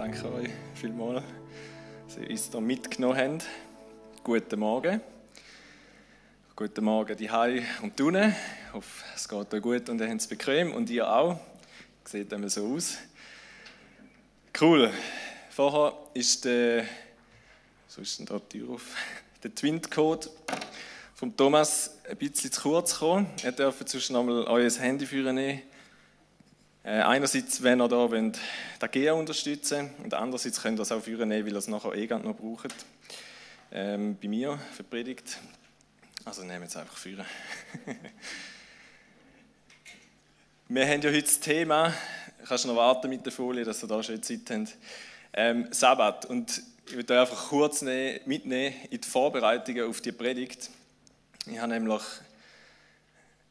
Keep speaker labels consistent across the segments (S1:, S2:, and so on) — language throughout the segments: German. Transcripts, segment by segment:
S1: Danke euch vielmals, dass ihr uns hier mitgenommen habt. Guten Morgen. Guten Morgen die Hai und Tunen. Ich hoffe, es geht euch gut und ihr habt es bequem und ihr auch. Sieht immer so aus. Cool. Vorher ist der, so ist denn da die Tür auf, der Twint-Code vom Thomas ein bisschen zu kurz gekommen. Ihr dürft sonst noch mal euer Handy führen nehmen einerseits, wenn ihr da wollt, den GEA unterstützen und andererseits könnt ihr es auch führen nehmen, weil ihr es nachher eh noch braucht. Ähm, bei mir für die Predigt. Also nehmt es einfach führen. Wir haben ja heute das Thema, kannst du noch warten mit der Folie, dass ihr da schon Zeit habt, ähm, Sabbat. Und ich will euch einfach kurz mitnehmen in die Vorbereitungen auf die Predigt. Ich habe nämlich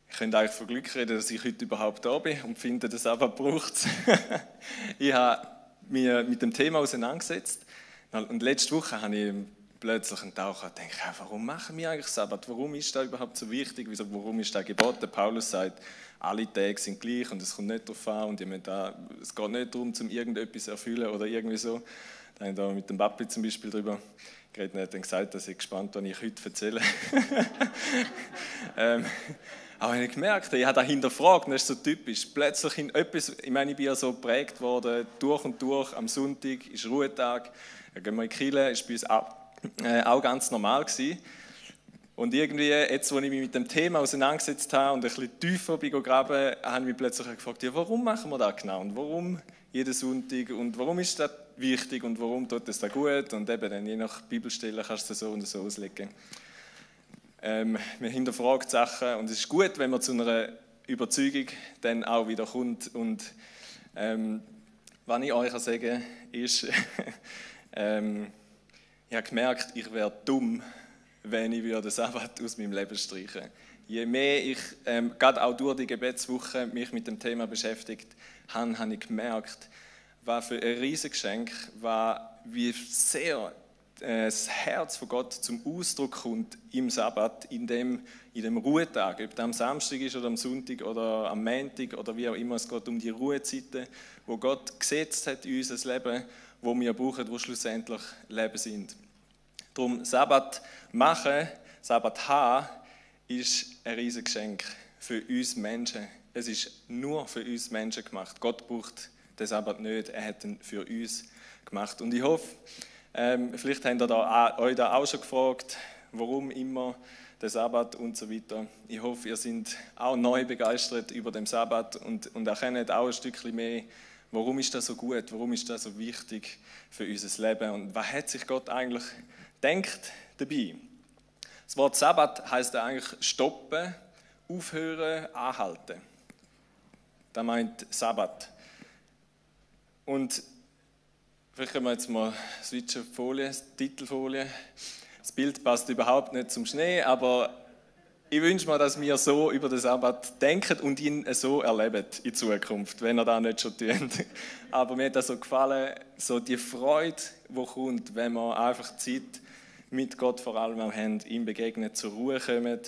S1: ich könnte eigentlich von Glück reden, dass ich heute überhaupt da bin und finde, dass einfach braucht. ich habe mich mit dem Thema auseinandergesetzt und letzte Woche habe ich plötzlich einen Tauch und denke, warum machen wir eigentlich Sabbat? Warum ist das überhaupt so wichtig? Warum ist das geboten? Paulus sagt, alle Tage sind gleich und es kommt nicht darauf an und da, es geht nicht darum, zum irgendetwas zu erfüllen oder irgendwie so. Da habe ich da mit dem Papi zum Beispiel drüber geredet und hat dann gesagt, dass ich gespannt bin, was ich heute erzähle. ähm, aber ich habe gemerkt, ich habe da hinterfragt, das ist so typisch. Plötzlich in etwas, ich meine, ich bin ja so geprägt worden, durch und durch, am Sonntag ist Ruhetag, dann gehen wir in die Kirche, ist bei uns auch, äh, auch ganz normal gewesen. Und irgendwie, jetzt, wo ich mich mit dem Thema auseinandergesetzt habe und ein bisschen tiefer bin gegraben, habe ich mich plötzlich gefragt, ja, warum machen wir das genau? Und warum jeden Sonntag? Und warum ist das wichtig? Und warum tut es da gut? Und eben, dann je nach Bibelstelle kannst du es so und so auslegen. Ähm, man hinterfragt Sachen und es ist gut, wenn man zu einer Überzeugung dann auch wieder kommt. Und ähm, was ich euch sagen ist, ähm, ich habe gemerkt, ich wäre dumm, wenn ich den Sabbat aus meinem Leben streichen Je mehr ich, ähm, gerade auch durch die Gebetswoche, mich mit dem Thema beschäftigt habe, habe ich gemerkt, was für ein Riesengeschenk, wie sehr das Herz von Gott zum Ausdruck kommt im Sabbat, in dem, in dem Ruhetag, ob das am Samstag ist oder am Sonntag oder am Montag oder wie auch immer, es geht um die Ruhezeiten, wo Gott gesetzt hat in unser Leben, wo wir brauchen, wo schlussendlich Leben sind. Darum Sabbat machen, Sabbat haben, ist ein riesiges Geschenk für uns Menschen. Es ist nur für uns Menschen gemacht. Gott braucht den Sabbat nicht, er hat ihn für uns gemacht. Und ich hoffe, ähm, vielleicht habt ihr da, euch da auch schon gefragt, warum immer der Sabbat und so weiter. Ich hoffe, ihr seid auch neu begeistert über den Sabbat und, und erkennt auch ein Stückchen mehr, warum ist das so gut, warum ist das so wichtig für unser Leben und was hat sich Gott eigentlich denkt dabei. Das Wort Sabbat heißt eigentlich stoppen, aufhören, anhalten. Das meint Sabbat. Und Vielleicht können wir jetzt mal switchen die Folie, die Titelfolie. Das Bild passt überhaupt nicht zum Schnee, aber ich wünsche mir, dass wir so über den Sabbat denken und ihn so erleben in Zukunft, wenn er das nicht schon tun. Aber mir hat das so gefallen, so die Freude, die kommt, wenn wir einfach Zeit mit Gott vor allem auch haben, ihm begegnen, zur Ruhe kommen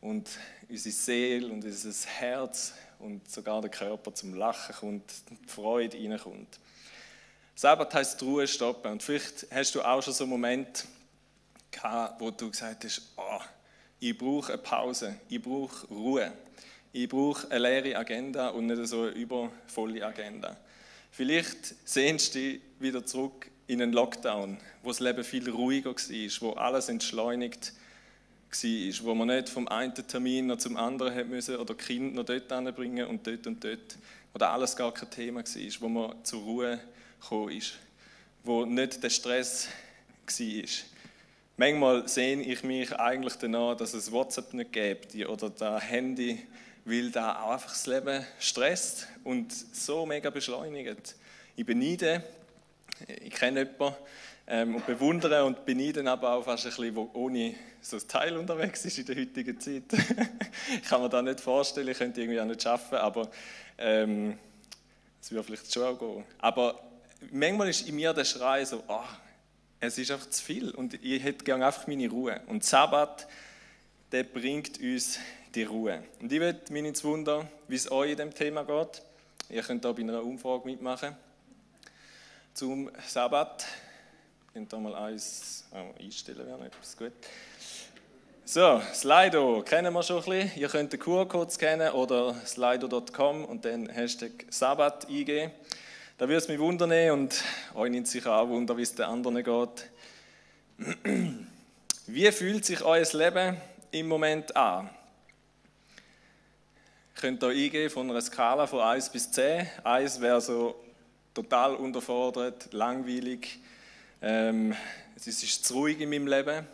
S1: und unsere Seele und unser Herz und sogar der Körper zum Lachen kommt, die Freude reinkommt. Sabbat heißt Ruhe stoppen. Und vielleicht hast du auch schon so einen Moment gehabt, wo du gesagt hast, oh, ich brauche eine Pause, ich brauche Ruhe, ich brauche eine leere Agenda und nicht so eine übervolle Agenda. Vielleicht sehnst du dich wieder zurück in einen Lockdown, wo das Leben viel ruhiger war, wo alles entschleunigt war, wo man nicht vom einen Termin noch zum anderen hat müssen oder Kind noch dort anbringen und dort und dort, oder alles gar kein Thema war, wo man zur Ruhe gekommen ist, wo nicht der Stress war. Manchmal sehe ich mich eigentlich danach, dass es WhatsApp nicht gibt oder das Handy, weil da einfach das Leben stresst und so mega beschleunigt. Ich beneide, ich kenne jemanden ähm, und bewundere und beneide aber auch fast ein bisschen, wo ohne so ein Teil unterwegs ist in der heutigen Zeit. ich kann mir das nicht vorstellen, ich könnte irgendwie auch nicht schaffen, aber ähm, es würde vielleicht schon auch gehen. Aber manchmal ist in mir der Schrei so, oh, es ist einfach zu viel und ich hätte gerne einfach meine Ruhe. Und Sabbat, der bringt uns die Ruhe. Und ich würde mich jetzt wundern, wie es euch in dem Thema geht. Ihr könnt da bei einer Umfrage mitmachen. zum Sabbat. Ich könnte da mal eins oh, einstellen, wäre nicht etwas gut. So, Slido kennen wir schon ein bisschen. Ihr könnt den QR-Code scannen oder slido.com und dann Hashtag Sabbat eingeben. Da würde es mich wundern und euch nimmt sicher auch Wunder, wie es den anderen geht. Wie fühlt sich euer Leben im Moment an? Ihr könnt hier eingehen von einer Skala von 1 bis 10. 1 wäre so total unterfordert, langweilig. Ähm, es ist zu ruhig in meinem Leben.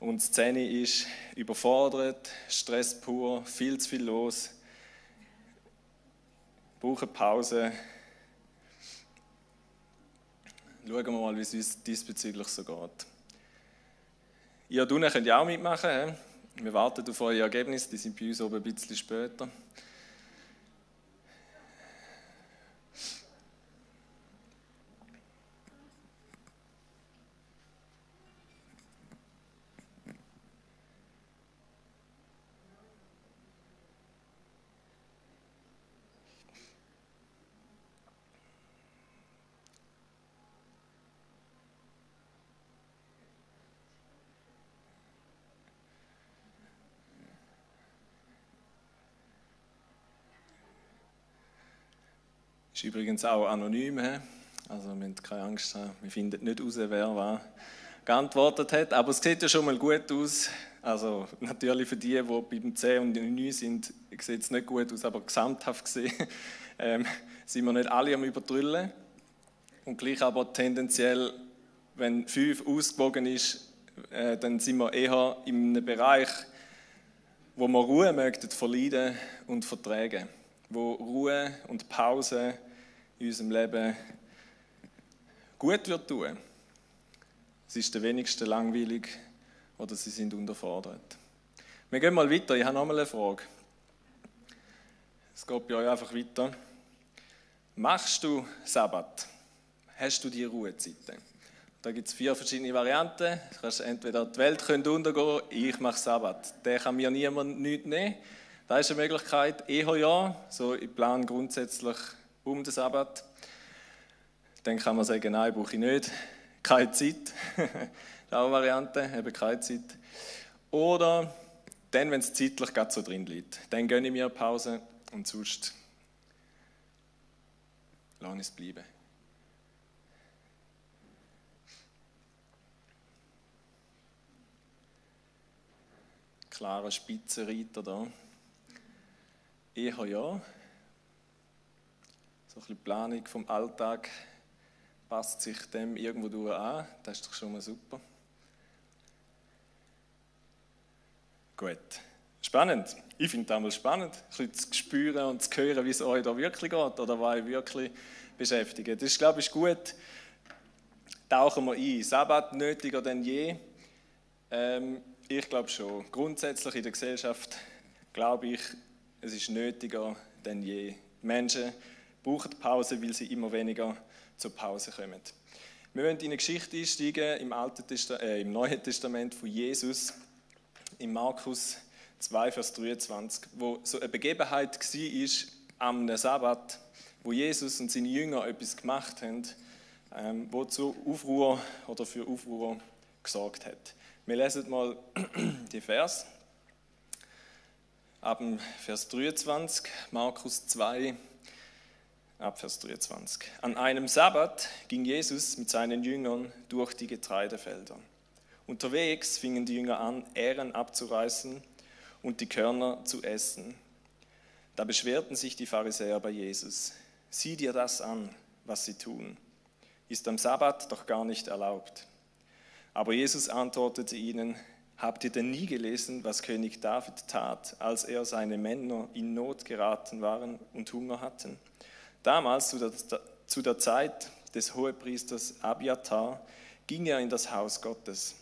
S1: Und die Szene ist überfordert, Stress pur, viel zu viel los. Brauche Pause. Schauen wir mal, wie es uns diesbezüglich so geht. Ihr unten könnt ja auch mitmachen. Wir warten auf eure Ergebnisse, die sind bei uns oben ein bisschen später. Ist übrigens auch anonym. Also wir haben keine Angst, wir finden nicht raus, wer was geantwortet hat. Aber es sieht ja schon mal gut aus. Also natürlich für die, die beim 10 und 9 sind, sieht es nicht gut aus, aber gesamthaft gesehen ähm, sind wir nicht alle am Übertrüllen. Und gleich aber tendenziell, wenn 5 ausgewogen ist, äh, dann sind wir eher in einem Bereich, wo wir Ruhe möchten verleiden und vertragen. Wo Ruhe und Pause in unserem Leben gut wird tun. Es ist der wenigste langweilig oder sie sind unterfordert. Wir gehen mal weiter. Ich habe noch mal eine Frage. Es geht bei euch einfach weiter. Machst du Sabbat? Hast du die Ruhezeiten? Da gibt es vier verschiedene Varianten. Du kannst entweder die Welt könnte untergehen, ich mache Sabbat. Der kann mir niemand nichts nehmen. Da ist eine Möglichkeit, eher ja. So, ich plane grundsätzlich um den Sabbat. Dann kann man sagen, nein, brauche ich nicht. Keine Zeit. das ist auch eine Variante, eben keine Zeit. Oder dann, wenn es zeitlich gerade so drin liegt. Dann gönne ich mir eine Pause und sonst lasse ich es bleiben. Klarer Spitzenreiter da. Eher ja, so ein bisschen Planung vom Alltag passt sich dem irgendwo durch an. Das ist doch schon mal super. Gut. Spannend. Ich finde das mal spannend, ein bisschen zu spüren und zu hören, wie es euch da wirklich geht oder was euch wirklich beschäftigt. Das ist, glaube ich, gut. Tauchen wir ein. Sabbat nötiger denn je? Ähm, ich glaube schon. Grundsätzlich in der Gesellschaft glaube ich, es ist nötiger denn je. Menschen brauchen Pause, weil sie immer weniger zur Pause kommen. Wir wollen in eine Geschichte einsteigen im, Alten Testament, äh, im Neuen Testament von Jesus, in Markus 2, Vers 23, wo so eine Begebenheit war am Sabbat, wo Jesus und seine Jünger etwas gemacht haben, ähm, wo zu Aufruhr oder für Aufruhr gesorgt hat. Wir lesen mal die Vers. Ab Vers 23, Markus 2, ab Vers 23. An einem Sabbat ging Jesus mit seinen Jüngern durch die Getreidefelder. Unterwegs fingen die Jünger an, Ähren abzureißen und die Körner zu essen. Da beschwerten sich die Pharisäer bei Jesus. Sieh dir das an, was sie tun. Ist am Sabbat doch gar nicht erlaubt. Aber Jesus antwortete ihnen, Habt ihr denn nie gelesen, was König David tat, als er seine Männer in Not geraten waren und Hunger hatten? Damals, zu der, zu der Zeit des Hohepriesters Abiatar, ging er in das Haus Gottes.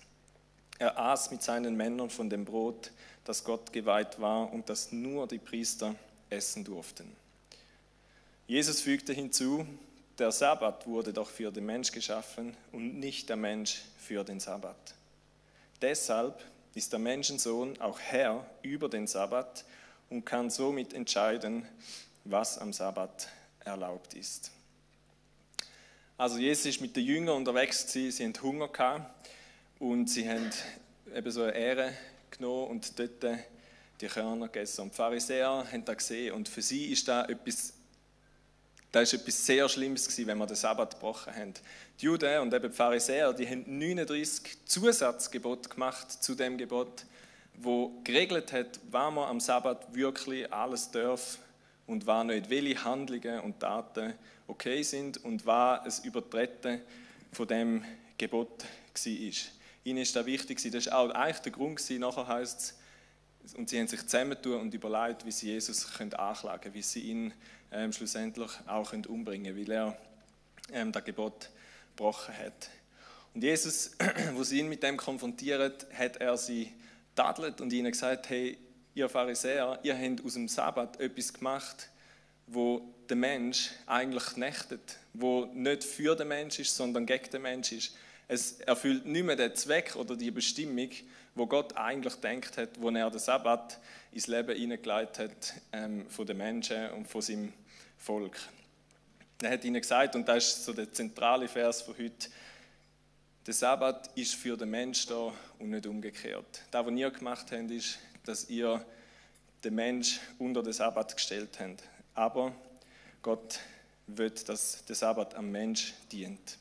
S1: Er aß mit seinen Männern von dem Brot, das Gott geweiht war und das nur die Priester essen durften. Jesus fügte hinzu, der Sabbat wurde doch für den Mensch geschaffen und nicht der Mensch für den Sabbat. Deshalb ist der Menschensohn auch Herr über den Sabbat und kann somit entscheiden, was am Sabbat erlaubt ist. Also Jesus ist mit den Jüngern unterwegs gewesen, sie hatten Hunger gehabt und sie haben eben so eine Ehre genommen und dort die Körner gegessen. Und die Pharisäer haben das gesehen und für sie ist das etwas, das ist etwas sehr Schlimmes gewesen, wenn wir den Sabbat gebrochen haben. Die Juden und eben die Pharisäer, die haben 39 Zusatzgebote gemacht zu dem Gebot, wo geregelt hat, wann man am Sabbat wirklich alles darf und wann nicht, welche Handlungen und Taten okay sind und was es Übertreten von dem Gebot war. Ihnen ist das wichtig, das war auch eigentlich der Grund, nachher heißt es, und sie haben sich zusammentun und überlegt, wie sie Jesus können anklagen können, wie sie ihn ähm, schlussendlich auch können umbringen können, weil er ähm, das Gebot gebrochen hat. Und Jesus, wo sie ihn mit dem konfrontiert, hat er sie tadelt und ihnen gesagt, hey, ihr Pharisäer, ihr habt aus dem Sabbat etwas gemacht, wo der Mensch eigentlich knechtet, wo nicht für den Mensch ist, sondern gegen den Mensch ist. Es erfüllt nicht mehr den Zweck oder die Bestimmung, wo Gott eigentlich denkt hat, wo er den Sabbat ins Leben hineingeleitet hat ähm, von den Menschen und von seinem Volk. Er hat ihnen gesagt, und das ist so der zentrale Vers von heute, der Sabbat ist für den Menschen da und nicht umgekehrt. Das, was ihr gemacht habt, ist, dass ihr den Mensch unter den Sabbat gestellt habt. Aber Gott will, dass der Sabbat am Mensch dient.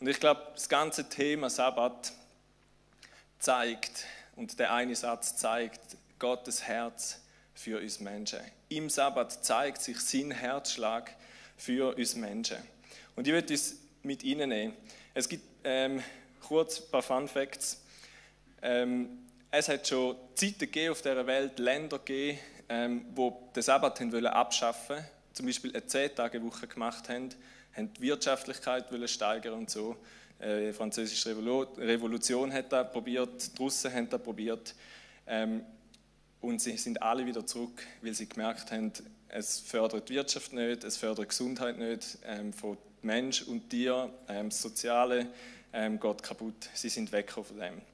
S1: Und ich glaube, das ganze Thema Sabbat zeigt, und der eine Satz zeigt, Gottes Herz für uns Menschen. Im Sabbat zeigt sich sein Herzschlag für uns Menschen. Und ich würde uns mit Ihnen nehmen. Es gibt ähm, kurz ein paar Fun Facts. Ähm, es hat schon Zeiten auf dieser Welt, Länder gegeben, ähm, wo den Sabbat wollen abschaffen wollten, zum Beispiel eine 10-Tage-Woche gemacht haben, haben die Wirtschaftlichkeit wollen steigern und so. Äh, die Französische Revolution hat das probiert, die Russen haben das probiert. Ähm, und sie sind alle wieder zurück, weil sie gemerkt haben, es fördert die Wirtschaft nicht, es fördert die Gesundheit nicht ähm, von Mensch und Tier, ähm, das Soziale ähm, geht kaputt. Sie sind weg von dem.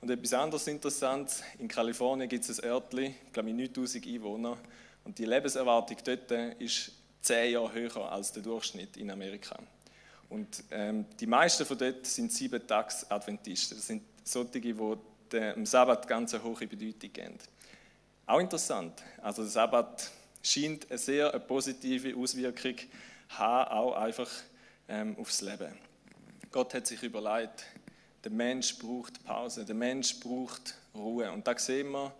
S1: Und etwas anderes Interessantes, in Kalifornien gibt es ein Örtchen, glaube ich 9000 Einwohner, und die Lebenserwartung dort ist zehn Jahre höher als der Durchschnitt in Amerika. Und ähm, die meisten von dort sind sieben Tags Adventisten. Das sind solche, die dem Sabbat ganz eine hohe Bedeutung geben. Auch interessant. Also der Sabbat scheint eine sehr eine positive Auswirkung haben, auch einfach ähm, aufs Leben. Gott hat sich überlegt, der Mensch braucht Pause, der Mensch braucht Ruhe. Und da sehen wir,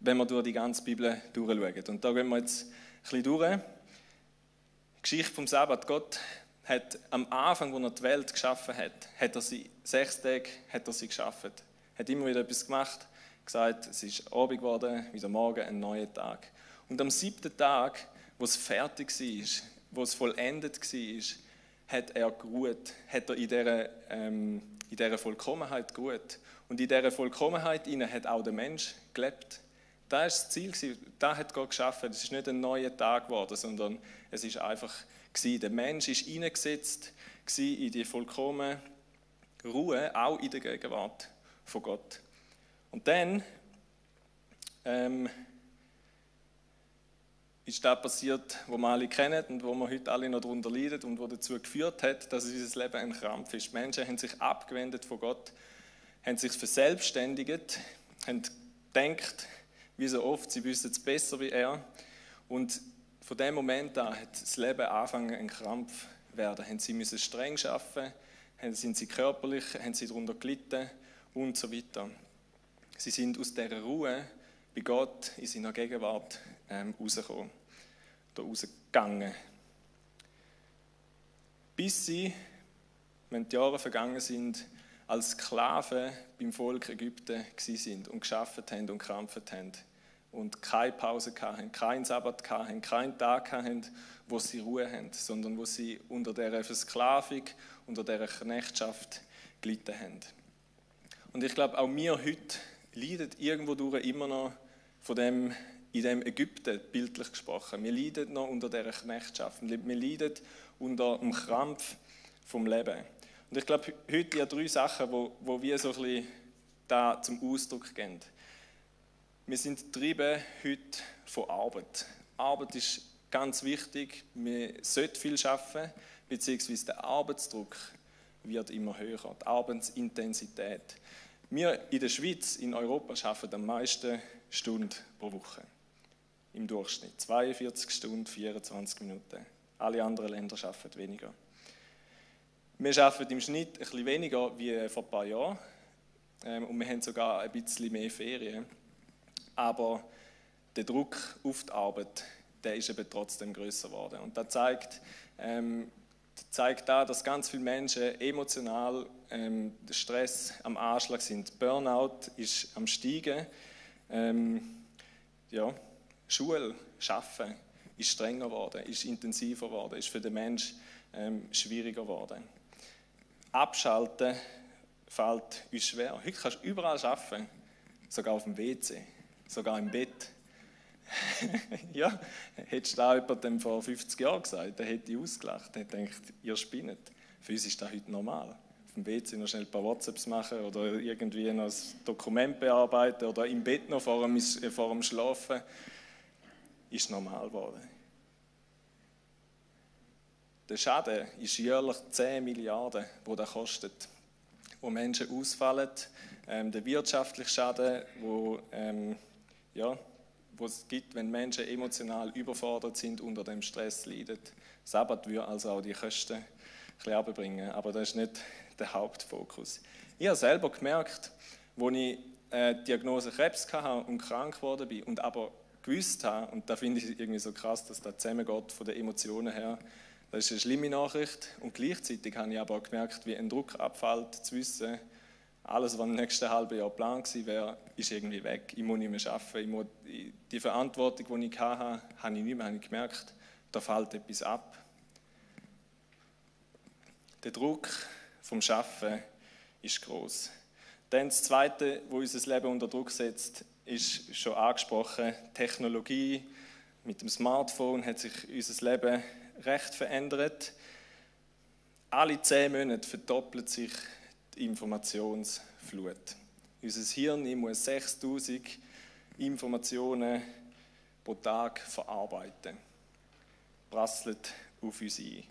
S1: wenn wir durch die ganze Bibel durchschauen. Und da gehen wir jetzt ein bisschen durch. Die Geschichte vom Sabbat. Gott hat am Anfang, als er die Welt geschaffen hat, hat er sie sechs Tage hat er sie geschaffen. Hat immer wieder etwas gemacht, gesagt, es ist Abend geworden, wieder morgen ein neuer Tag. Und am siebten Tag, wo es fertig war, wo es vollendet war, hat er geruht, hat er in dieser, ähm, in dieser Vollkommenheit geruht. Und in dieser Vollkommenheit hat auch der Mensch gelebt. Das ist das Ziel, das hat Gott geschaffen. Es ist nicht ein neuer Tag geworden, sondern es ist einfach gewesen. Der Mensch ist eingesetzt in die vollkommene Ruhe, auch in der Gegenwart von Gott. Und dann ähm, ist das passiert, was wir alle kennen und wo wir heute alle noch darunter leiden und wo dazu geführt hat, dass unser Leben ein Krampf ist. Menschen haben sich abgewendet von Gott, haben sich verselbstständigt, haben gedacht, wie so oft, sie wissen es besser wie er. Und von dem Moment an hat das Leben angefangen, ein Krampf zu werden. Haben sie müssen streng arbeiten, sind sie körperlich, haben sie darunter gelitten und so weiter. Sie sind aus dieser Ruhe bei Gott in seiner Gegenwart ähm, rausgekommen oder rausgegangen. Bis sie, wenn die Jahre vergangen sind, als Sklaven beim Volk Ägypten sind und geschafft haben und gekrampft haben und keine Pause hatten, keinen Sabbat hatten, keinen Tag hatten, wo sie Ruhe haben, sondern wo sie unter dieser Versklavung, unter dieser Knechtschaft gelitten haben. Und ich glaube, auch wir heute leiden irgendwo durch immer noch von dem, in dem Ägypten, bildlich gesprochen. Wir leiden noch unter dieser Knechtschaft. Wir leiden unter dem Krampf vom Leben. Und ich glaube, heute ja drei Sachen, wo, wo wir so ein da zum Ausdruck gehen. Wir sind getrieben heute von Arbeit. Arbeit ist ganz wichtig. Wir sollten viel arbeiten. beziehungsweise der Arbeitsdruck wird immer höher, die Arbeitsintensität. Wir in der Schweiz, in Europa, arbeiten am meisten Stunden pro Woche. Im Durchschnitt. 42 Stunden, 24 Minuten. Alle anderen Länder arbeiten weniger. Wir arbeiten im Schnitt ein bisschen weniger wie vor ein paar Jahren. Ähm, und wir haben sogar ein bisschen mehr Ferien. Aber der Druck auf die Arbeit, der ist eben trotzdem größer geworden. Und das zeigt, ähm, zeigt da, dass ganz viele Menschen emotional ähm, Stress am Anschlag sind. Burnout ist am Steigen. Ähm, ja, Schule, Schaffen ist strenger geworden, ist intensiver geworden, ist für den Menschen ähm, schwieriger geworden. Abschalten fällt uns schwer. Heute kannst du überall arbeiten, sogar auf dem WC, sogar im Bett. ja, hättest du da jemandem vor 50 Jahren gesagt, der hätte ich ausgelacht, der hätte gedacht, ihr spinnet. Für uns ist das heute normal. Auf dem WC noch schnell ein paar WhatsApps machen oder irgendwie noch ein Dokument bearbeiten oder im Bett noch vor dem, vor dem Schlafen, ist normal geworden. Der Schaden ist jährlich 10 Milliarden, wo das kostet, wo Menschen ausfallen. Ähm, der wirtschaftliche Schaden, wo ähm, ja, wo es gibt, wenn Menschen emotional überfordert sind, unter dem Stress leiden. Sabbat würde also auch die Kosten ein bisschen runterbringen, aber das ist nicht der Hauptfokus. Ich habe selber gemerkt, als ich äh, die Diagnose Krebs hatte und krank geworden bin und aber gewusst habe, und da finde ich irgendwie so krass, dass das zusammengeht von den Emotionen her, das ist eine schlimme Nachricht und gleichzeitig habe ich aber auch gemerkt, wie ein Druck abfällt, zu wissen, alles, was im nächsten halben Jahr Plan gewesen wäre, ist irgendwie weg. Ich muss nicht mehr arbeiten. Muss, die Verantwortung, die ich hatte, habe ich nicht mehr habe ich gemerkt, da fällt etwas ab. Der Druck vom Schaffen ist groß. Dann das Zweite, wo unser Leben unter Druck setzt, ist schon angesprochen, Technologie. Mit dem Smartphone hat sich unser Leben recht verändert. Alle zehn Monate verdoppelt sich die Informationsflut. Unser Hirn muss 6000 Informationen pro Tag verarbeiten. Prasselt auf uns ein.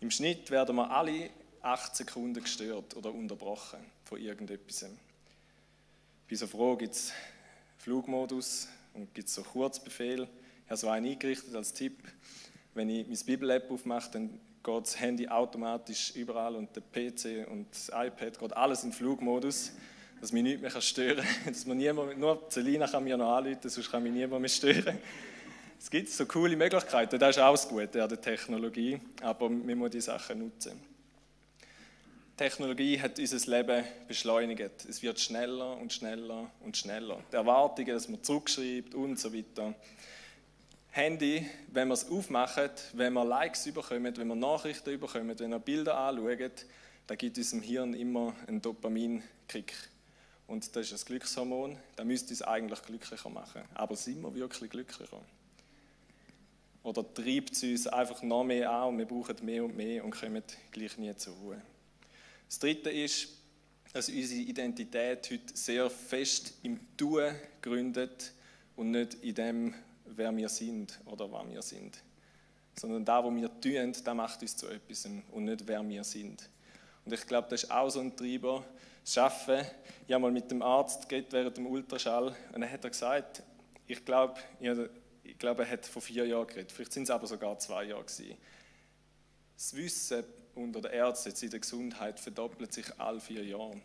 S1: Im Schnitt werden wir alle 8 Sekunden gestört oder unterbrochen von irgendetwas. Bei so Frage gibt es Flugmodus und gibt so Kurzbefehl. Ich habe so einen eingerichtet als Tipp. Wenn ich mein Bibel-App aufmache, dann geht das Handy automatisch überall und der PC und das iPad geht alles in Flugmodus, dass mich nichts mehr stören kann. Dass man niemand, nur Selina kann mir noch anrufen, sonst kann mich niemand mehr stören. Es gibt so coole Möglichkeiten, das ist auch das Gute an der Technologie, aber wir müssen die Sachen nutzen. Technologie hat unser Leben beschleunigt. Es wird schneller und schneller und schneller. Die Erwartungen, dass man zurückschreibt und so weiter. Handy, wenn wir es aufmachen, wenn wir Likes überkommen, wenn wir Nachrichten überkommen, wenn wir Bilder anschauen, da gibt unserem Hirn immer einen Dopaminkick. Und das ist das Glückshormon. Das müsste uns eigentlich glücklicher machen. Aber sind wir wirklich glücklicher? Oder treibt es uns einfach noch mehr an und wir brauchen mehr und mehr und kommen gleich nie zur Ruhe? Das Dritte ist, dass unsere Identität heute sehr fest im Tun gründet und nicht in dem, wer wir sind oder was wir sind. Sondern da, wo wir tun, das macht uns zu etwas und nicht wer wir sind. Und ich glaube, das ist auch so ein Treiber. Das Arbeiten. Ich habe mal mit dem Arzt geredet während dem Ultraschall und dann hat er gesagt, ich glaube, ich glaube, er hat vor vier Jahren geredet, vielleicht sind es aber sogar zwei Jahre gewesen. Das Wissen unter den Ärzten in der Gesundheit verdoppelt sich alle vier Jahre.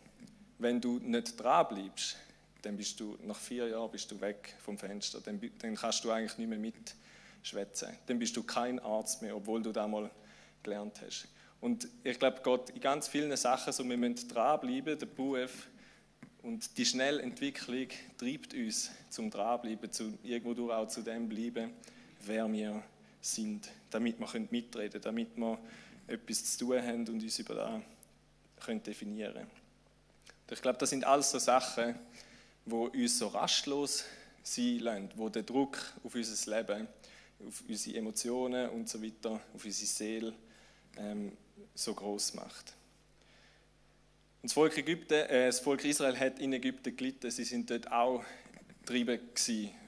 S1: Wenn du nicht dranbleibst, dann bist du nach vier Jahren bist du weg vom Fenster. Dann, dann kannst du eigentlich nicht mehr mitschwätzen. Dann bist du kein Arzt mehr, obwohl du da mal gelernt hast. Und ich glaube, Gott in ganz vielen Sachen so, wir müssen dranbleiben, der Beruf und die Schnellentwicklung treibt uns zum dranbleiben, zu irgendwo auch zu dem bleiben, wer wir sind, damit wir mitreden können, damit wir etwas zu tun haben und uns über das definieren können. Ich glaube, das sind alles so Sachen, wo uns so rastlos sein lassen, wo der Druck auf unser Leben, auf unsere Emotionen und so weiter, auf unsere Seele ähm, so groß macht. Und das Volk, Ägypten, äh, das Volk Israel hat in Ägypten gelitten, sie sind dort auch getrieben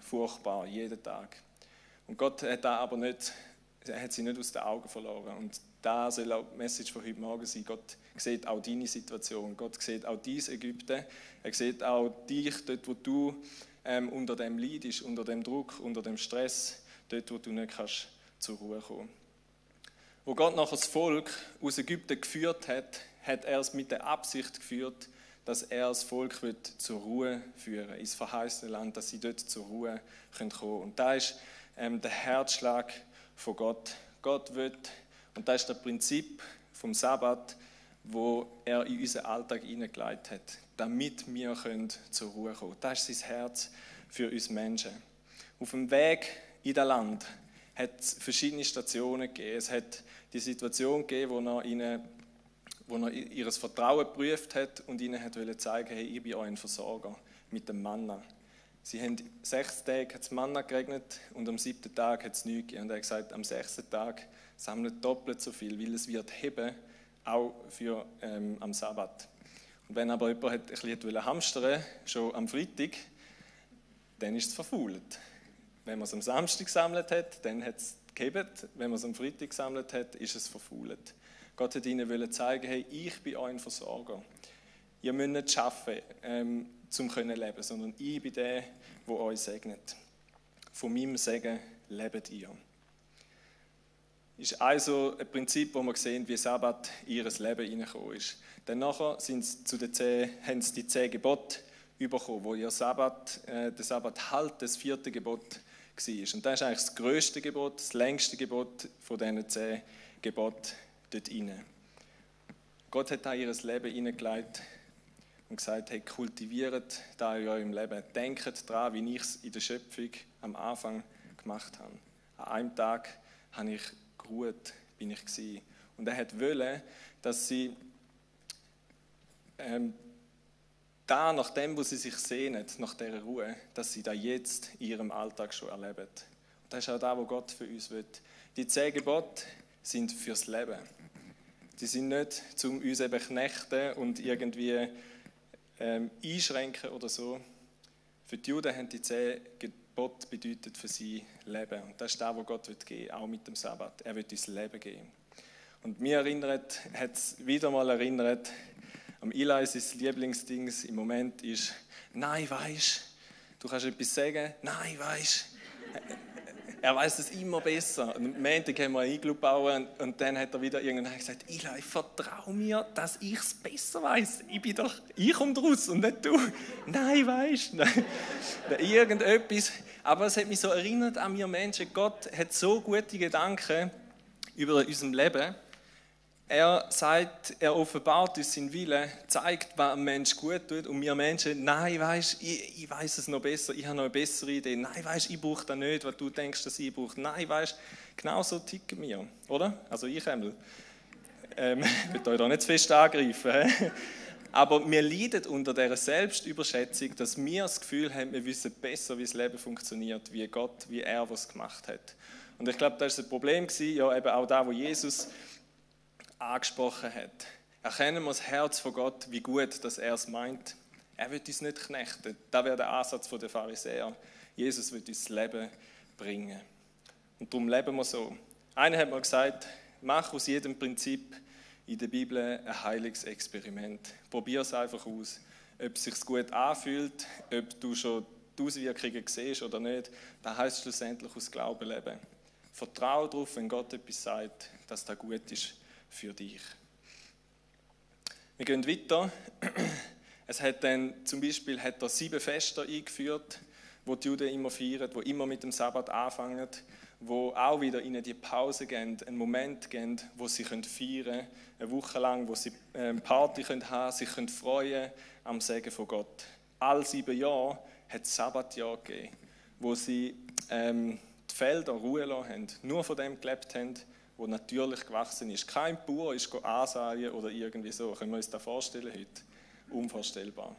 S1: furchtbar, jeden Tag. Und Gott hat da aber nicht, hat sie nicht aus den Augen verloren. Und das soll auch die Message von heute Morgen sein. Gott sieht auch deine Situation. Gott sieht auch dein Ägypten. Er sieht auch dich dort, wo du ähm, unter dem leidest, unter dem Druck, unter dem Stress, dort, wo du nicht kannst zur Ruhe kommen. Wo Gott nachher das Volk aus Ägypten geführt hat, hat er es mit der Absicht geführt, dass er das Volk wird zur Ruhe führen ins verheißene Land, dass sie dort zur Ruhe kommen können. Und da ist ähm, der Herzschlag von Gott. Gott wird, und das ist das Prinzip vom Sabbat, wo er in unseren Alltag hineingelegt hat, damit wir können zur Ruhe kommen. Das ist sein Herz für uns Menschen. Auf dem Weg in das Land hat es verschiedene Stationen gegeben. Es hat die Situation gegeben, wo er ihnen wo er ihr Vertrauen geprüft hat und ihnen hat zeigen hey, ich bin euer Versorger mit dem Manna. Sie haben sechs Tage hat Manna geregnet und am siebten Tag hat es nichts gegeben. Und er hat gesagt, am sechsten Tag sammelt doppelt so viel, weil es wird heben, auch für ähm, am Sabbat. Und wenn aber jemand hat ein bisschen hamstern schon am Freitag, dann ist es verfault. Wenn man es am Samstag gesammelt hat, dann hat es gehebt. Wenn man es am Freitag gesammelt hat, ist es verfault. Gott hat ihnen zeigen, hey, ich bin euer Versorger. Ihr müsst nicht arbeiten, ähm, um zu leben, sondern ich bin der, der euch segnet. Von meinem Segen lebt ihr. Ist also ein Prinzip, wo wir sehen, wie Sabbat in ihr Leben hineingekommen ist. Dann nachher sind sie zu den zehn, haben sie die zehn Gebote bekommen, wo ihr Sabbat, äh, der Sabbat halt das vierte Gebot war. Und das ist eigentlich das größte Gebot, das längste Gebot von diesen zehn Geboten dort rein. Gott hat da ihr Leben hineingelegt und gesagt, hey, kultiviert da in eurem Leben. Denkt daran, wie ich es in der Schöpfung am Anfang gemacht habe. An einem Tag habe ich geruht, bin ich gewesen. Und er hat wollen, dass sie ähm, da, nach dem, wo sie sich sehnen, nach dieser Ruhe, dass sie da jetzt in ihrem Alltag schon erleben. Und das ist auch da, wo Gott für uns will. Die zehn Gebote sind fürs Leben. Sie sind nicht, um uns eben knechten und irgendwie ähm, einschränken oder so. Für die Juden haben die zehn Gebote bedeutet für sie Leben. Und das ist das, was Gott will geben auch mit dem Sabbat. Er wird uns Leben geben. Und mir erinnert, hat es wieder mal erinnert, am Eli sein Lieblingsdings im Moment ist, nein, weißt du, kannst etwas sagen, nein, weißt er weiß es immer besser. Und am Montag haben wir einen Iglu bauen und dann hat er wieder irgendwann gesagt, Eli, vertrau mir, dass ich es besser weiß. Ich bin doch, ich komme draus und nicht du. Nein, weißt du. Irgendetwas. Aber es hat mich so erinnert an mir Menschen. Gott hat so gute Gedanken über unser Leben. Er sagt, er offenbart uns seinen Willen, zeigt, was ein Mensch gut tut. Und wir Menschen, nein, weißt ich, ich weiß es noch besser, ich habe noch eine bessere Idee. Nein, weißt ich brauche das nicht, was du denkst, dass ich brauche. Nein, weißt genau so ticken wir, oder? Also ich, Emil. Ähm, ich will euch da nicht zu fest angreifen. Aber wir leiden unter dieser Selbstüberschätzung, dass wir das Gefühl haben, wir wissen besser, wie das Leben funktioniert, wie Gott, wie er was gemacht hat. Und ich glaube, das war ein Problem, ja, eben auch da, wo Jesus angesprochen hat. Erkennen wir das Herz von Gott, wie gut dass er es meint. Er wird uns nicht knechten. Das wäre der Ansatz der Pharisäer. Jesus wird uns das Leben bringen. Und darum leben wir so. Einer hat mal gesagt, mach aus jedem Prinzip in der Bibel ein heiliges Experiment. Probier es einfach aus. Ob es sich gut anfühlt, ob du schon die Auswirkungen siehst oder nicht, das heißt schlussendlich aus Glauben leben. Vertraue darauf, wenn Gott etwas sagt, dass das gut ist für dich. Wir gehen weiter. Es hat dann zum Beispiel hat er sieben Feste eingeführt, wo die Juden immer feiern, wo immer mit dem Sabbat anfangen, wo auch wieder ihnen die Pause geben, einen Moment geben, wo sie feiern können, eine Woche lang, wo sie eine ähm, Party haben können, sich können freuen am Segen von Gott. All sieben Jahre hat es Sabbatjahr gegeben, wo sie ähm, die Felder Ruhe haben, nur von dem gelebt haben, wo natürlich gewachsen ist. Kein Bauer ist ansehen oder irgendwie so. Können wir uns das vorstellen heute? Unvorstellbar.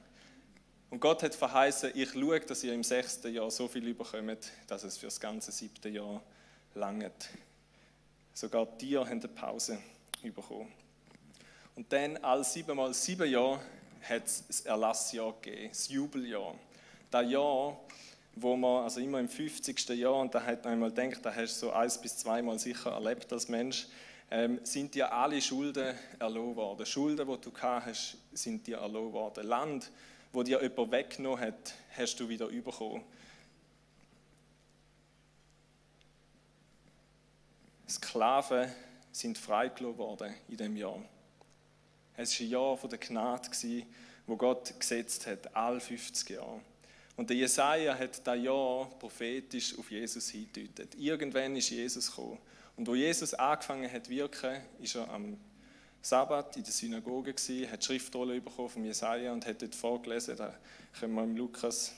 S1: Und Gott hat verheißen, ich schaue, dass ihr im sechsten Jahr so viel überkommt, dass es für das ganze siebte Jahr langt. Sogar die haben eine Pause bekommen. Und dann, als siebenmal sieben Jahre, hat es das Erlassjahr gegeben, das Jubeljahr. Das Jahr, wo man, also immer im 50. Jahr, und da hat man einmal gedacht, da hast du so eins bis zweimal sicher erlebt als Mensch, ähm, sind dir alle Schulden erlassen worden. Schulden, die du gehabt hast, sind dir erlassen worden. Land, wo dir jemand weggenommen hat, hast du wieder bekommen. Sklaven sind freigelassen worden in dem Jahr. Es war ein Jahr der Gnade, wo Gott gesetzt hat, all 50 Jahre. Und der Jesaja hat das Jahr prophetisch auf Jesus hingedeutet. Irgendwann ist Jesus gekommen. Und wo Jesus angefangen hat zu wirken, ist er am Sabbat in der Synagoge gewesen, hat Schriftrolle bekommen von Jesaja und hat dort vorgelesen. Da können wir im Lukas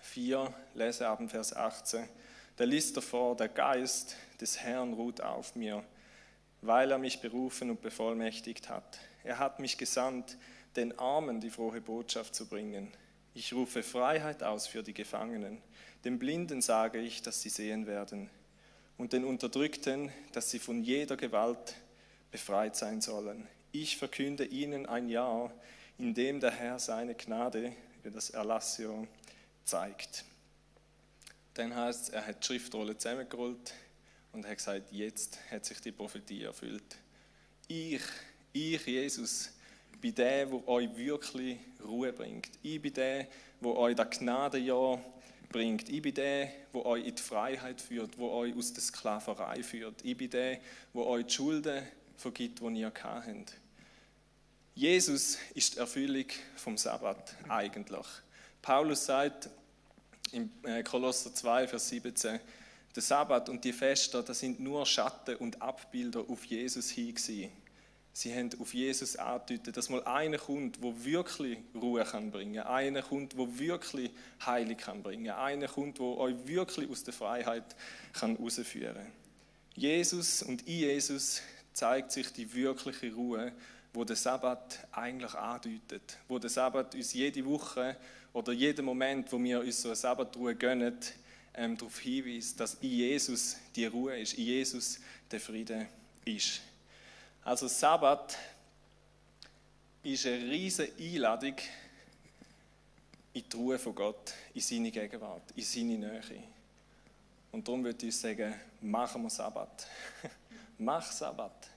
S1: 4 lesen, ab Vers 18. Da liest davor, der Geist des Herrn ruht auf mir, weil er mich berufen und bevollmächtigt hat. Er hat mich gesandt, den Armen die frohe Botschaft zu bringen. Ich rufe Freiheit aus für die Gefangenen. Den Blinden sage ich, dass sie sehen werden. Und den Unterdrückten, dass sie von jeder Gewalt befreit sein sollen. Ich verkünde ihnen ein Jahr, in dem der Herr seine Gnade über das Erlassio zeigt. Dann heißt es, er hat die Schriftrolle zusammengerollt und hat gesagt, jetzt hat sich die Prophetie erfüllt. Ich, ich, Jesus, bin der, der euch wirklich Ruhe bringt. Ich bin der, der euch das Gnadenjahr bringt. Ich bin der, der euch in die Freiheit führt, der euch aus der Sklaverei führt. Ich bin der, der euch die Schulden vergibt, die ihr habt. Jesus ist die Erfüllung vom Sabbat eigentlich. Paulus sagt in äh, Kolosser 2, Vers 17, der Sabbat und die Feste, das sind nur Schatten und Abbilder auf Jesus hin gewesen. Sie haben auf Jesus angedeutet, dass mal einer kommt, wo wirklich Ruhe kann bringen, einer kommt, wo wirklich Heilig kann bringen, einer kommt, wo euch wirklich aus der Freiheit kann herausführen. Jesus und in Jesus zeigt sich die wirkliche Ruhe, wo der Sabbat eigentlich andeutet, wo der Sabbat uns jede Woche oder jeden Moment, wo wir uns so eine Sabbatruhe gönnen, ähm, darauf hinweist, dass in Jesus die Ruhe ist, in Jesus der Friede ist. Also Sabbat ist eine riesige Einladung in die Ruhe von Gott, in seine Gegenwart, in seine Nähe. Und darum würde ich sagen, machen wir Sabbat. Mach Sabbat.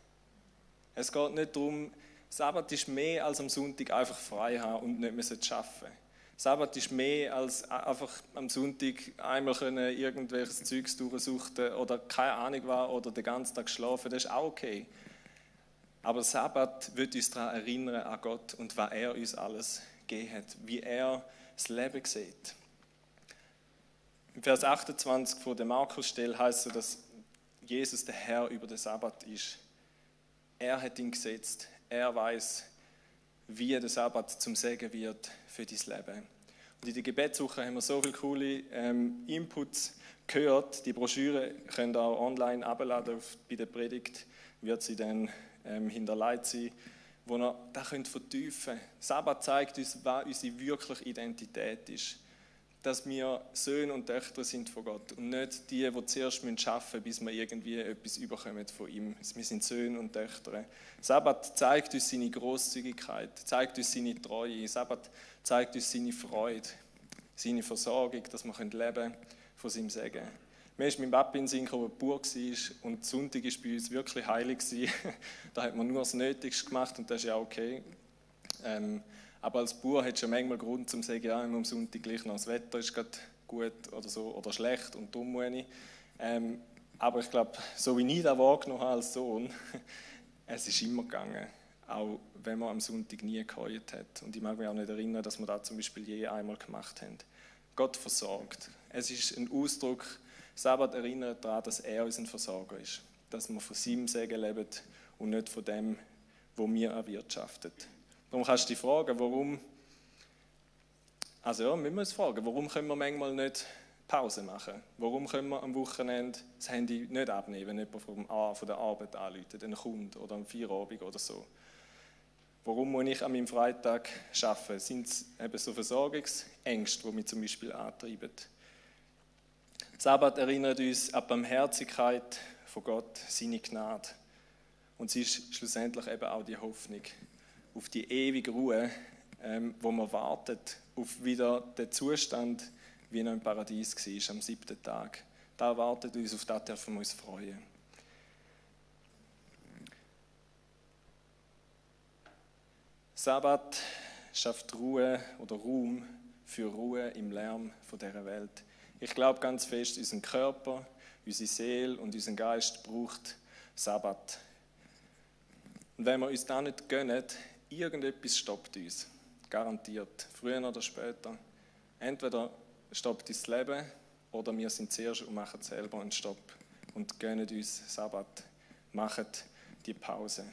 S1: Es geht nicht darum, Sabbat ist mehr als am Sonntag einfach frei haben und nicht mehr arbeiten. Sabbat ist mehr als einfach am Sonntag einmal können irgendwelches Zeugs durchsuchen oder keine Ahnung war oder den ganzen Tag schlafen. Das ist auch okay. Aber Sabbat wird uns daran erinnern an Gott und was er uns alles gegeben hat, wie er das Leben sieht. Im Vers 28 von der Markus-Stelle heißt es, dass Jesus der Herr über den Sabbat ist. Er hat ihn gesetzt. Er weiß, wie der Sabbat zum Segen wird für dein Leben. Und in der Gebetswoche haben wir so viele coole ähm, Inputs gehört. Die Broschüre könnt ihr auch online abladen bei der Predigt. Wird sie dann ähm, hinterlegt sein, wo ihr das könnt vertiefen könnt. Sabbat zeigt uns, was unsere wirkliche Identität ist. Dass wir Söhne und Töchter sind von Gott und nicht die, die zuerst arbeiten müssen, bis wir irgendwie etwas überkommen von ihm. Wir sind Söhne und Töchter. Sabbat zeigt uns seine Großzügigkeit, zeigt uns seine Treue. Sabbat zeigt uns seine Freude, seine Versorgung, dass wir leben können von seinem Segen. Mir ist mein Papa in Sinn gekommen, der Bauer war und Sonntag war bei uns wirklich heilig. da hat man nur das Nötigste gemacht und das ist ja okay. Ähm, aber als Bauer hat ja manchmal Grund zum zu sagen, ja, am Sonntag gleich noch das Wetter ist gerade gut oder so oder schlecht und dumm. Ähm, aber ich glaube, so wie ich das wahrgenommen habe als Sohn, es ist immer gegangen. Auch wenn man am Sonntag nie geheult hat. Und ich mag mich auch nicht erinnern, dass wir das zum Beispiel je einmal gemacht haben. Gott versorgt. Es ist ein Ausdruck Sabbat erinnert daran, dass er unser Versorger ist. Dass wir von seinem Segen leben und nicht von dem, wo wir erwirtschaftet. Darum kannst du dich fragen, warum. Also ja, wir müssen fragen, warum können wir manchmal nicht Pause machen? Warum können wir am Wochenende das Handy nicht abnehmen, wenn jemand vom, von der Arbeit anruft, ein Kunde oder am Feierabend oder so? Warum muss ich an meinem Freitag arbeiten? Sind es eben so Versorgungsängste, die mich zum Beispiel antreiben? Sabbat erinnert uns an die Barmherzigkeit von Gott, seine Gnade. Und sie ist schlussendlich eben auch die Hoffnung auf die ewige Ruhe, ähm, wo man wartet, auf wieder den Zustand, wie er im Paradies war, am siebten Tag. Da wartet uns, auf das dürfen wir uns freuen. Sabbat schafft Ruhe oder Raum für Ruhe im Lärm von dieser Welt. Ich glaube ganz fest, unser Körper, unsere Seele und unser Geist braucht Sabbat. Und wenn wir uns das nicht gönnen, irgendetwas stoppt uns. Garantiert. Früher oder später. Entweder stoppt uns das Leben oder wir sind zuerst und machen selber einen Stopp und gönnen uns Sabbat. Machen die Pause.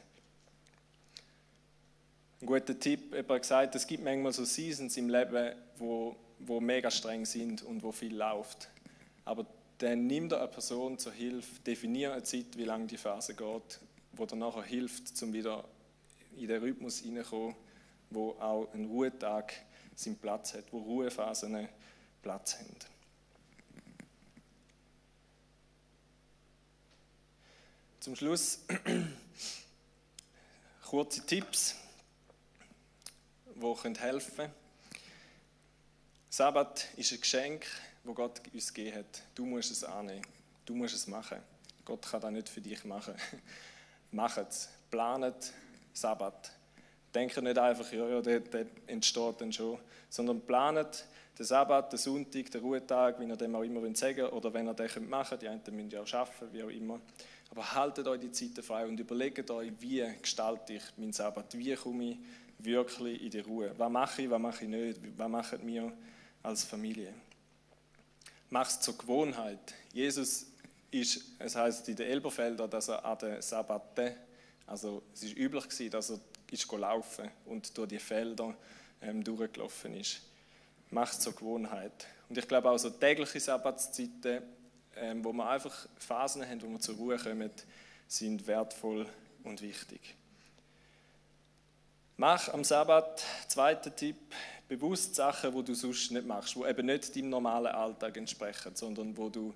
S1: Ein guter Tipp, jemand hat gesagt, es gibt manchmal so Seasons im Leben, wo, wo mega streng sind und wo viel läuft. Aber dann nimm dir eine Person zur Hilfe, definiere eine Zeit, wie lange die Phase geht, wo dir nachher hilft, um wieder in den Rhythmus hineinzukommen, wo auch ein Ruhetag seinen Platz hat, wo Ruhephasen Platz haben. Zum Schluss kurze Tipps die helfen können. Sabbat ist ein Geschenk, das Gott uns gegeben hat. Du musst es annehmen. Du musst es machen. Gott kann das nicht für dich machen. Macht es. Planet Sabbat. Denke nicht einfach, ja, ja, der, der entsteht dann schon, sondern planet den Sabbat, den Sonntag, den Ruhetag, wie ihr dem auch immer sagen wollt, oder wenn ihr den machen könnt. Die einen müssen ja auch arbeiten, wie auch immer. Aber haltet euch die Zeiten frei und überlegt euch, wie gestalte ich meinen Sabbat, wie komme ich wirklich in die Ruhe. Was mache ich, was mache ich nicht, was machen wir als Familie. Mach es zur Gewohnheit. Jesus ist, es heißt in den Elberfeldern, dass er an den Sabbaten, also es ist üblich gewesen, dass er ist laufen und durch die Felder ähm, durchgelaufen ist. Mach es zur Gewohnheit. Und ich glaube auch so tägliche Sabbatszeiten, ähm, wo wir einfach Phasen haben, wo wir zur Ruhe kommen, sind wertvoll und wichtig. Mach am Sabbat, zweiter Tipp, bewusst Sachen, wo du sonst nicht machst, wo eben nicht deinem normalen Alltag entsprechen, sondern wo du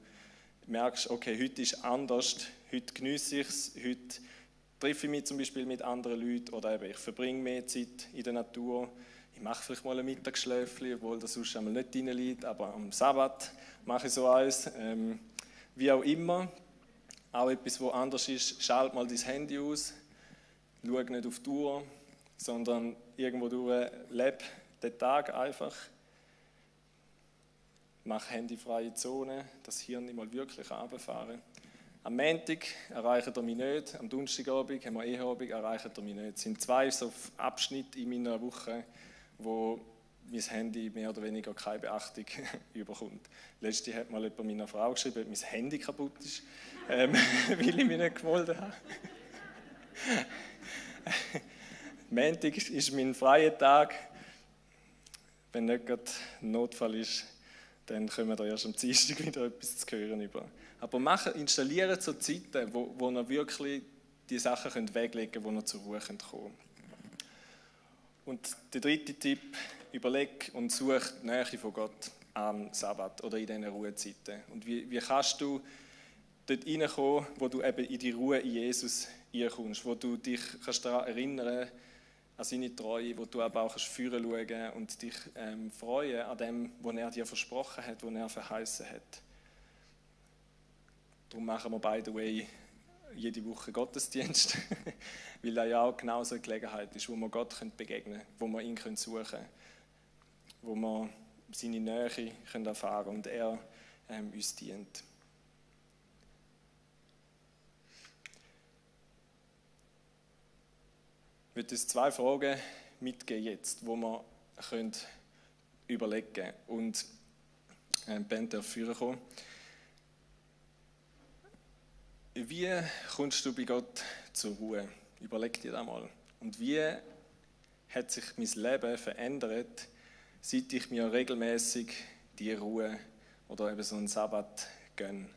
S1: merkst, okay, heute ist anders, heute genieße ich es, heute treffe ich mich zum Beispiel mit anderen Leuten oder eben ich verbringe mehr Zeit in der Natur. Ich mache vielleicht mal ein Mittagsschläfchen, obwohl das sonst einmal nicht liegt, aber am Sabbat mache ich so eins. Ähm, wie auch immer, auch etwas, wo anders ist, schalt mal dein Handy aus, schau nicht auf die Uhr, sondern irgendwo durch lebe den Tag einfach. Mach handyfreie Zone, das Hirn nicht mal wirklich runterfahren. Am Montag erreicht er mich nicht, am Donnerstagabend wir Eheabend, erreicht er mich nicht. Es sind zwei so Abschnitte in meiner Woche, wo mein Handy mehr oder weniger keine Beachtung überkommt. Letzte hat mal jemand meiner Frau geschrieben, dass mein Handy kaputt ist, ähm, weil ich mich nicht gemolden habe. Montag ist mein freier Tag. Wenn nicht gerade Notfall ist, dann können wir erst am Dienstag wieder etwas zu hören über. Aber machen, installieren so Zeiten, wo, wo ihr wirklich die Sachen könnt weglegen könnt, wo ihr zur Ruhe kommen könnt. Und der dritte Tipp, überleg und such die Nähe von Gott am Sabbat oder in diesen Ruhezeiten. Und wie, wie kannst du dort reinkommen, wo du eben in die Ruhe in Jesus reinkommst, wo du dich kannst daran erinnern kannst, an seine Treue, wo du aber auch führen schauen und dich ähm, freuen an dem, was er dir versprochen hat, was er verheißen hat. Darum machen wir, by the way, jede Woche Gottesdienst, weil das ja auch genau so eine Gelegenheit ist, wo wir Gott begegnen können, wo wir ihn suchen können, wo wir seine Nähe erfahren können und er ähm, uns dient. Ich möchte uns zwei Fragen mitgeben jetzt, wo wir können überlegen können. Und äh, Band darf führen kommen. Wie kommst du bei Gott zur Ruhe? Überleg dir das mal. Und wie hat sich mein Leben verändert, seit ich mir regelmäßig die Ruhe oder eben so einen Sabbat gönne?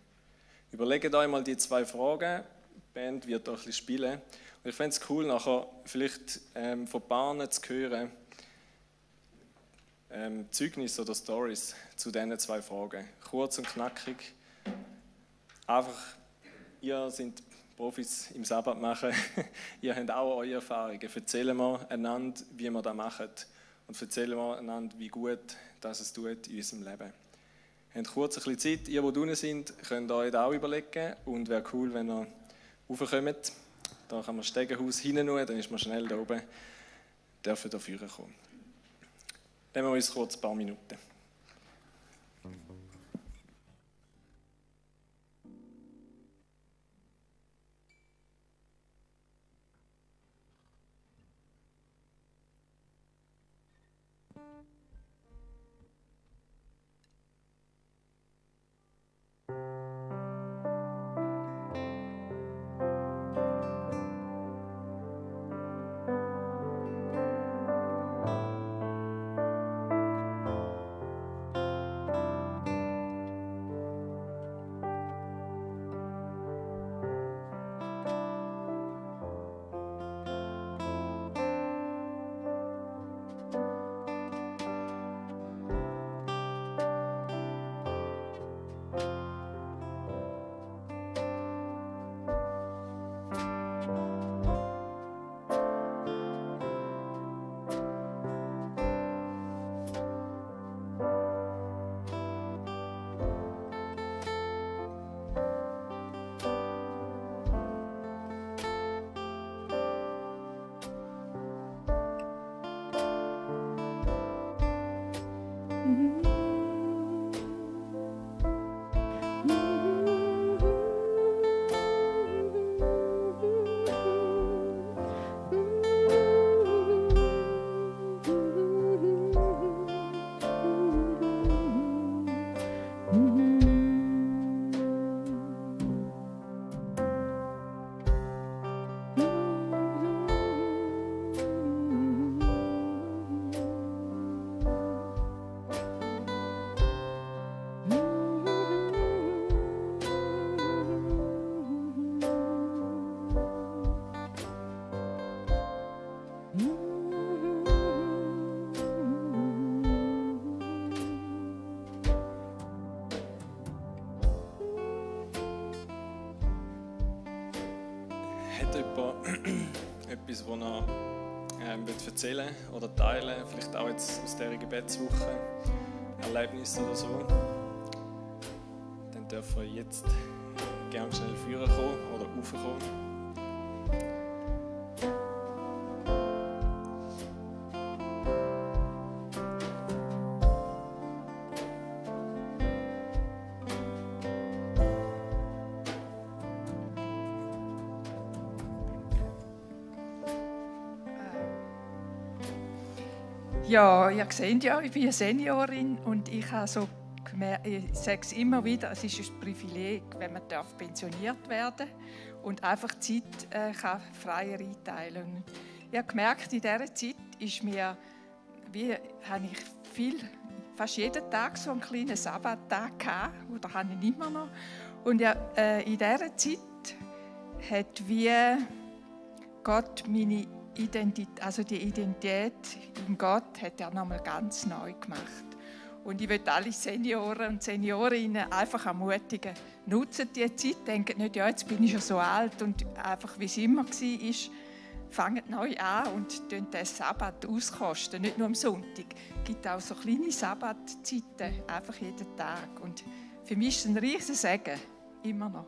S1: Überlegt euch mal die zwei Fragen. Die Band wird auch ein bisschen spielen. Ich fände es cool, nachher vielleicht ähm, von Bahnen zu hören, ähm, Zeugnisse oder Stories zu diesen zwei Fragen. Kurz und knackig. Einfach, ihr seid Profis im Sabbat machen, ihr habt auch eure Erfahrungen. Erzählen wir einander, wie wir das machen. Und erzählen wir einander, wie gut das es tut in unserem Leben. Ihr habt kurz ein bisschen Zeit. Ihr, die unten sind, könnt euch das auch überlegen. Und wäre cool, wenn ihr raufkommt. Da kann man das Stegenhaus hinein, dann ist man schnell da oben. dürfen dafür kommen. Nehmen wir uns kurz ein paar Minuten. Hat jemand etwas, das er ähm, erzählen oder teilen vielleicht auch jetzt aus dieser Gebetswoche, Erlebnis oder so, dann dürfen wir jetzt gerne schnell führen kommen oder raufkommen.
S2: Ihr seht ja, ich bin eine Seniorin und ich habe so gemerkt, ich sage es immer wieder, es ist ein Privileg, wenn man darf pensioniert werden und einfach Zeit äh, kann freier einteilen kann. Ich habe gemerkt, in dieser Zeit ist mir, wie habe ich viel, fast jeden Tag so einen kleinen Sabbattag gehabt, oder habe ich immer noch. Und ja, äh, in dieser Zeit hat wie Gott meine Identität, also die Identität in Gott hat er nochmal ganz neu gemacht. Und ich möchte alle Senioren und Seniorinnen einfach ermutigen, nutzen die Zeit, denken nicht, ja, jetzt bin ich schon so alt und einfach wie es immer war, fangen neu an und den Sabbat auskosten, nicht nur am Sonntag. Es gibt auch so kleine Sabbatzeiten, einfach jeden Tag. Und für mich ist es ein riesiges Segen, immer noch.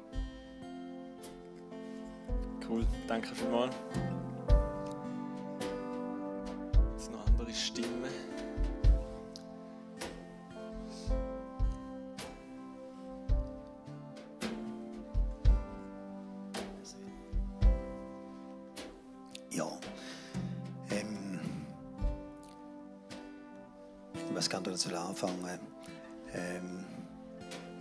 S1: Cool, danke vielmals. Stimme.
S3: Ja. Ähm, nicht, wo ich anfangen ähm,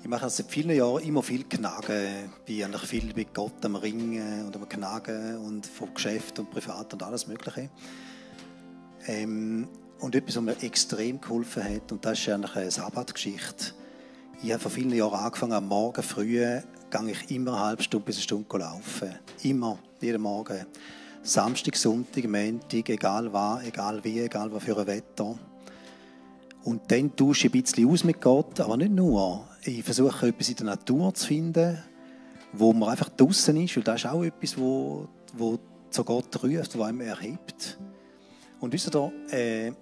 S3: Ich mache seit vielen Jahren immer viel Knagen. Ich bin eigentlich viel mit Gott am Ringen und am Knagen und vom Geschäft und Privat und alles Mögliche. Ähm, und etwas, was mir extrem geholfen hat, und das ist eigentlich eine Sabbatgeschichte. Ich habe vor vielen Jahren angefangen, am Morgen früh gehe ich immer eine halbe Stunde bis eine Stunde laufen. Immer, jeden Morgen. Samstag, Sonntag, Montag, egal was, egal wie, egal was für ein Wetter. Und dann tausche ich ein bisschen aus mit Gott, aber nicht nur. Ich versuche etwas in der Natur zu finden, wo man einfach draußen ist. Und das ist auch etwas, wo, wo zu Gott ruft, wo einem erhebt. Und wisst ihr, äh,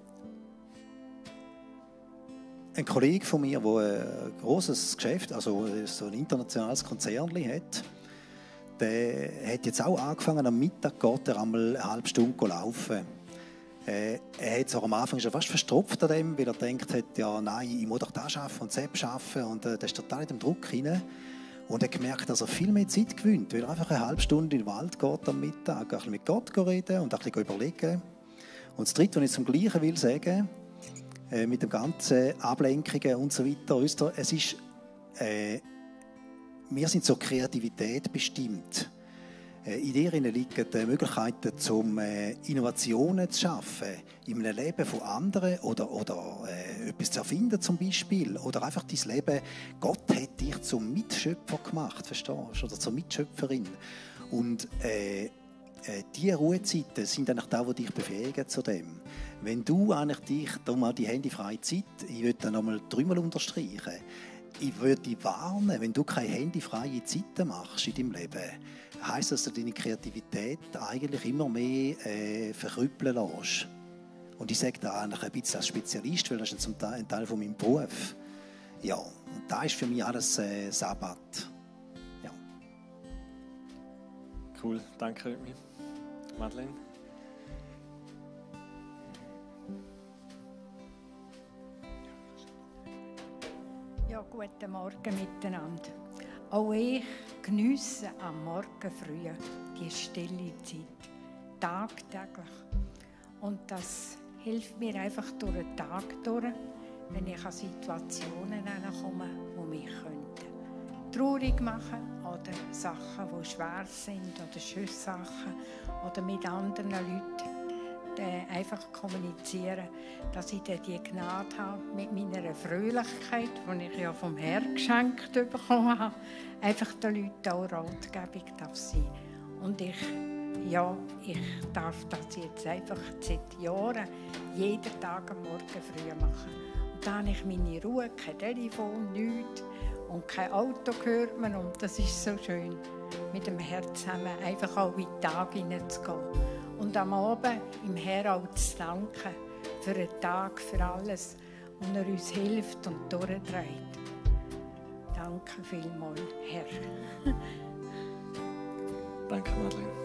S3: ein Kollege von mir, der ein großes Geschäft, also so ein internationales Konzern hat, der hat jetzt auch angefangen, am Mittag geht er einmal eine halbe Stunde laufen. Äh, er hat so am Anfang schon fast verstopft an dem, weil er denkt hat, ja nein, ich muss doch das schaffen und das schaffen und äh, das ist total in dem Druck hinein. Und er hat gemerkt, dass er viel mehr Zeit gewinnt, weil er einfach eine halbe Stunde in den Wald geht am Mittag, ein bisschen mit Gott reden und ein bisschen überlegen. Und das Dritte, was ich zum Gleichen will sagen, äh, mit dem ganzen Ablenkungen und so weiter, es ist, äh, wir sind zur Kreativität bestimmt. Äh, in dir liegen Möglichkeiten, um äh, Innovationen zu schaffen, in einem Leben von anderen oder, oder etwas zu erfinden zum Beispiel. Oder einfach dein Leben, Gott hat dich zum Mitschöpfer gemacht, verstehst du? Oder zur Mitschöpferin. Und äh, diese Ruhezeiten sind eigentlich da, die dich befähigen zu dem. Wenn du eigentlich dich, darum mal die handyfreie Zeit, ich würde dann nochmal dreimal unterstreichen, ich würde dich warnen, wenn du keine handyfreie Zeiten machst in deinem Leben, heisst das, dass du deine Kreativität eigentlich immer mehr äh, verkrüppeln lässt. Und ich sage da eigentlich ein bisschen als Spezialist, weil das ist ein Teil von meinem Beruf. Ja, und da ist für mich alles äh, Sabbat.
S1: Cool, danke, Madeleine.
S4: Ja, guten Morgen miteinander. Auch ich geniesse am Morgen früh die stille Zeit, tagtäglich. Und das hilft mir einfach durch den Tag durch, wenn ich an Situationen komme, die mich könnten traurig machen oder Sachen, die schwer sind oder schöne Sachen oder mit anderen Leuten äh, einfach kommunizieren, dass ich dann die Gnade habe, mit meiner Fröhlichkeit, die ich ja vom Herrn geschenkt bekommen habe, einfach den Leuten auch ratgebig darf sein. Und ich, ja, ich darf das jetzt einfach seit Jahren jeden Tag am Morgen früh machen. Und dann habe ich meine Ruhe, kein Telefon, nichts und kein Auto hört man und das ist so schön, mit dem Herz zusammen einfach auch in den Tag hineinzugehen und am Abend im auch zu danken für den Tag, für alles und er uns hilft und durchträgt. Danke vielmals, Herr.
S1: Danke, Madeleine.